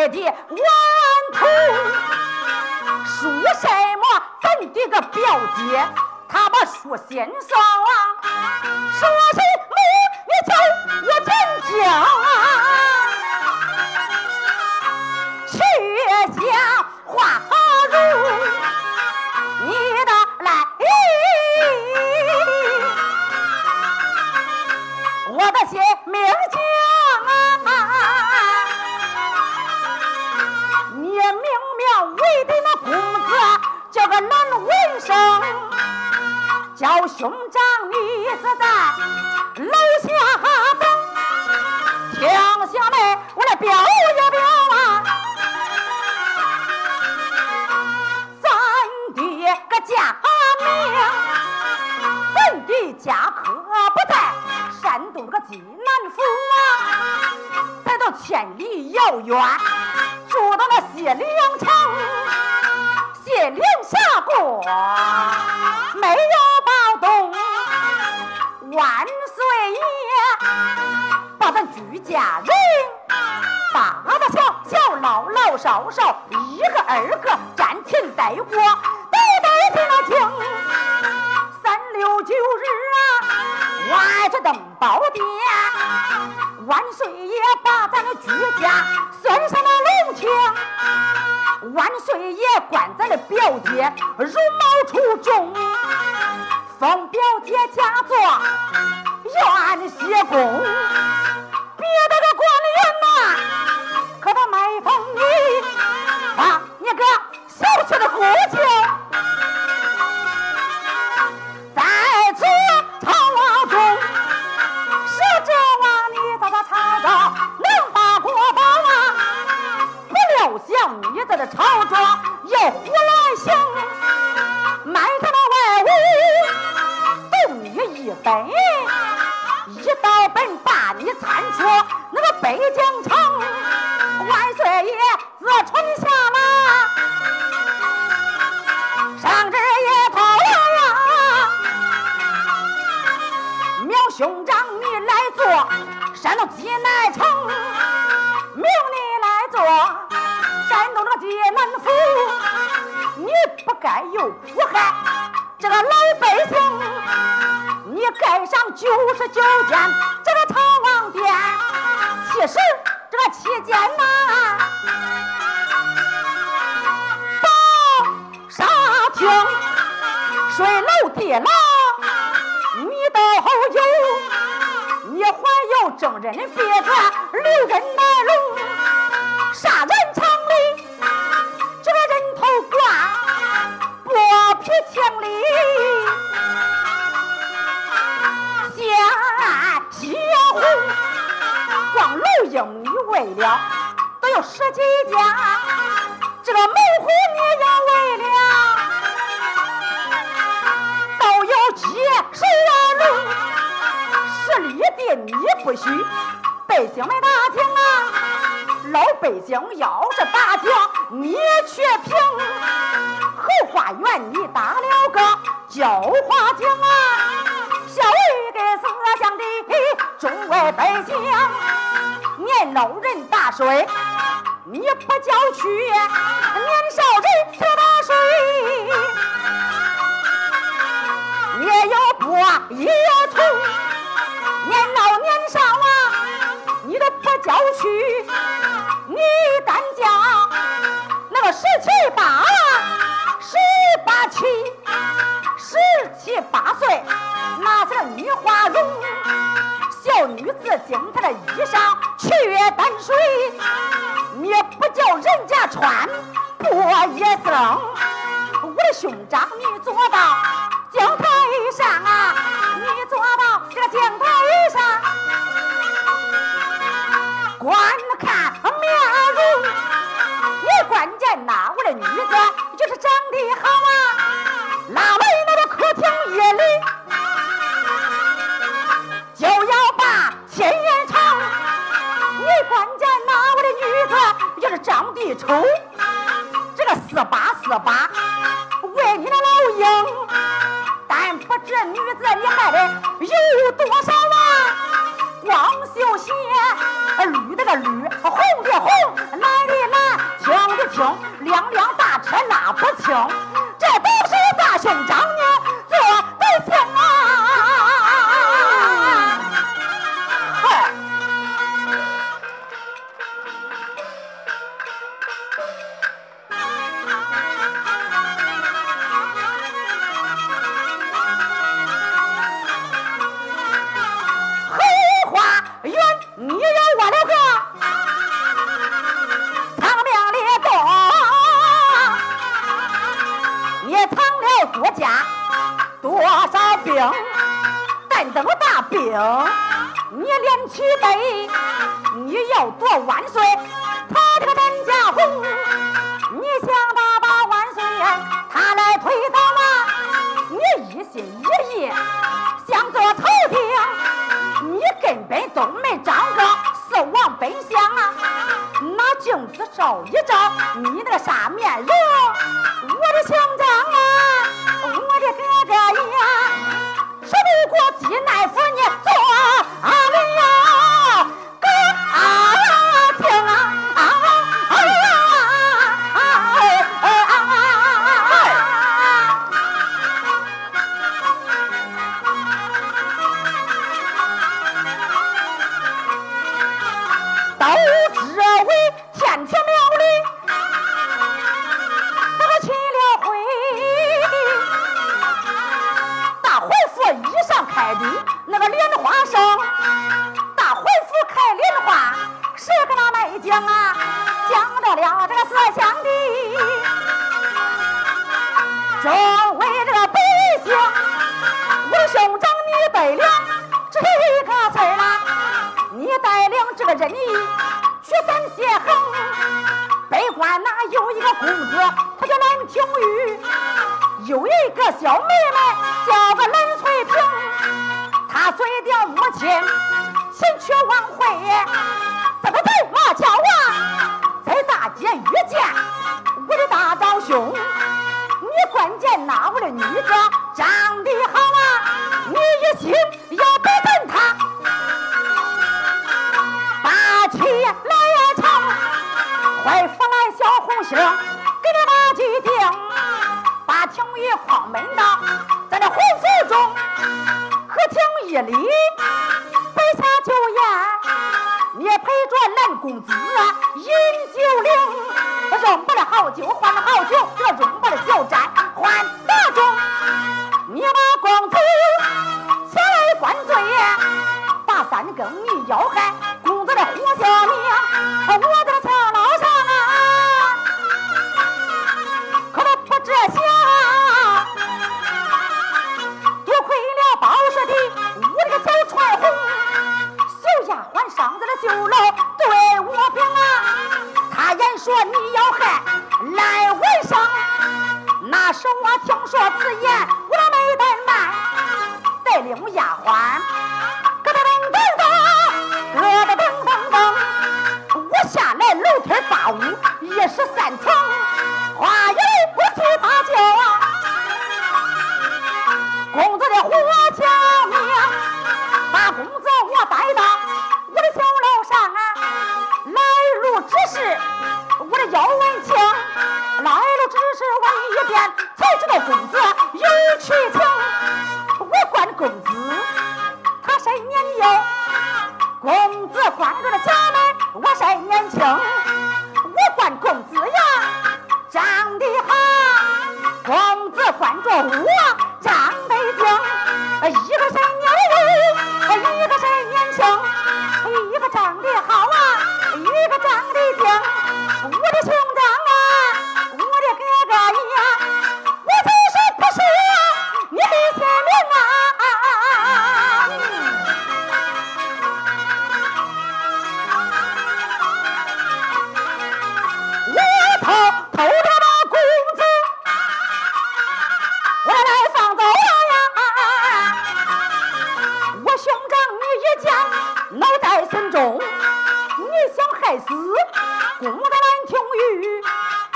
我的顽童，说什么咱的个表姐，他把说先上啊，说什么你走，我真讲啊。兄长，你是在楼下等，停下来，我来表一表啊，咱爹个家名，咱的家可不在山东这个济南府啊，咱到千里遥远，住到那谢良城，谢良下过没有？万岁爷把咱举家人大大小小老老少少一个二个沾亲带故都得听那经三六九日啊挖这登宝殿万岁爷把咱的举家算上了隆庆万岁爷管咱的表姐容貌出众送表姐嫁做院外工喜别的个官员呐可他没封你把你个小妾的父亲在此吵中使者望你咋个查着能把国宝啊不料想你在这朝中北一道门把你参出那个北京城万岁爷自垂下了上旨也讨了啊苗兄长你来坐山东济南城命你来做山东的济南府你不该有苦害这个老百姓盖上九十九间这个唐王殿，其实这个七间呐、啊，宝厅、水楼、地楼，你都有，你还有正人的别传，六根白龙。就迷为了，都有十几家。这个门虎你也为了，都有几十万路，十里的你不许。北京们大厅啊，老北京要这大听，你却凭后花园你打了个叫花厅啊，小玉给思想的中外北京。年老人打水你不叫去，年少人不打水，也有波也有痛，年老年少啊，你都不叫去，你敢讲那个十七八，十八七，十七八岁，那是女花容，女子经她的衣裳却淡水，你不叫人家穿不也僧，我的兄长你做到讲台上啊，你做到这个讲这女子你害的有多少啊？光绣鞋，绿的个绿，红的红，蓝的蓝，青的青，两辆大车拉不清，国家多少兵？但等大兵，你连起背，你要夺万岁，他这个单家红，你想他把万岁他来推倒吗？你一心一意想做头顶。你根本都没长个四王本相啊！拿镜子照一照，你那个啥面容，我的兄长啊，过济南府你做这个人义去三协衡，北关那有一个公子，他叫蓝廷玉，有一个小妹妹叫个蓝翠萍，他随着母亲前去晚会，怎么走马桥啊，在大街遇见我的大长兄，你关键呐，我的女子长得好啊，你一心门道，在这红府中，客厅一里，摆下酒宴，你陪着蓝公子饮酒令，扔不了好酒换了好酒，这扔不了酒盏换大盅，你把公子前来灌醉。把三更你要害说此言，长得好公子管着我死！孤的兰亭玉，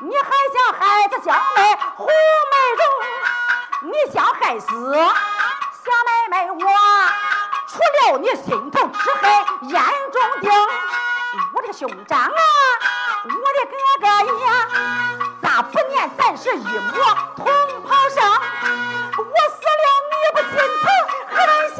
你还想害这小妹胡美容？你想害死小妹妹我，除了你心头之，害眼中钉。我的兄长啊，我的哥哥呀，咋不念三十一母同袍生？我死了你不心疼，还能心？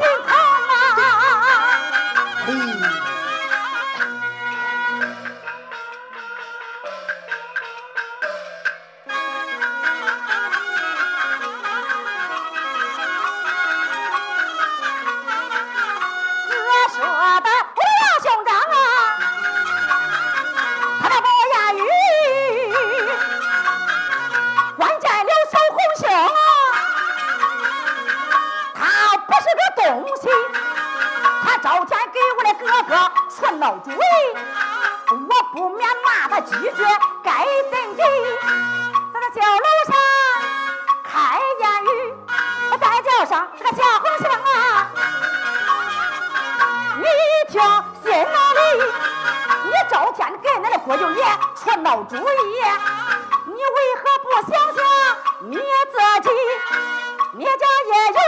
我的武林兄长啊他的宝呀玉关键刘小红是他不是个东西他找钱给我的哥哥出了主意我不免骂他几句该怎地怎么小了在哪里？你整天给那的郭舅爷出闹主意。你为何不想想你自己你家也有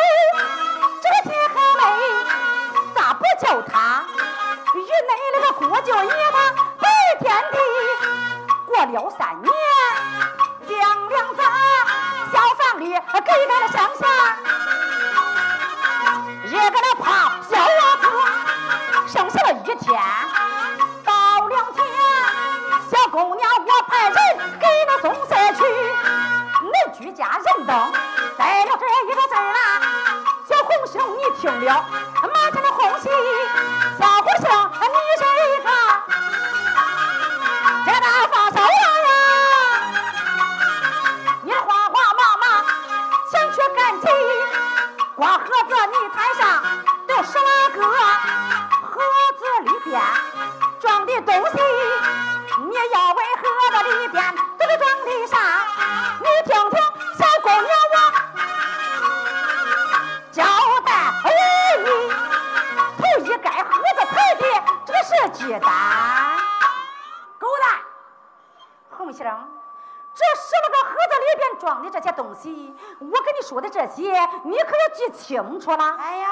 这些，你可要记清楚了。哎呀，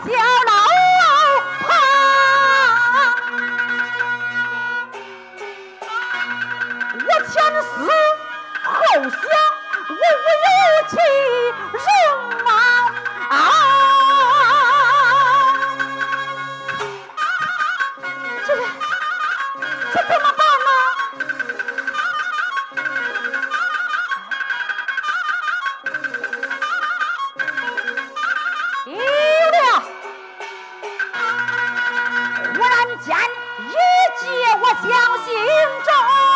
别着间，一见我相心中。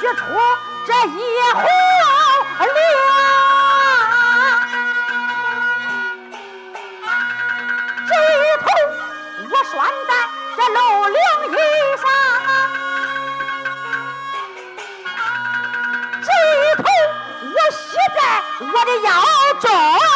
取出这一红绫，这一头我拴在这楼梁上，这一头我系在我的腰中。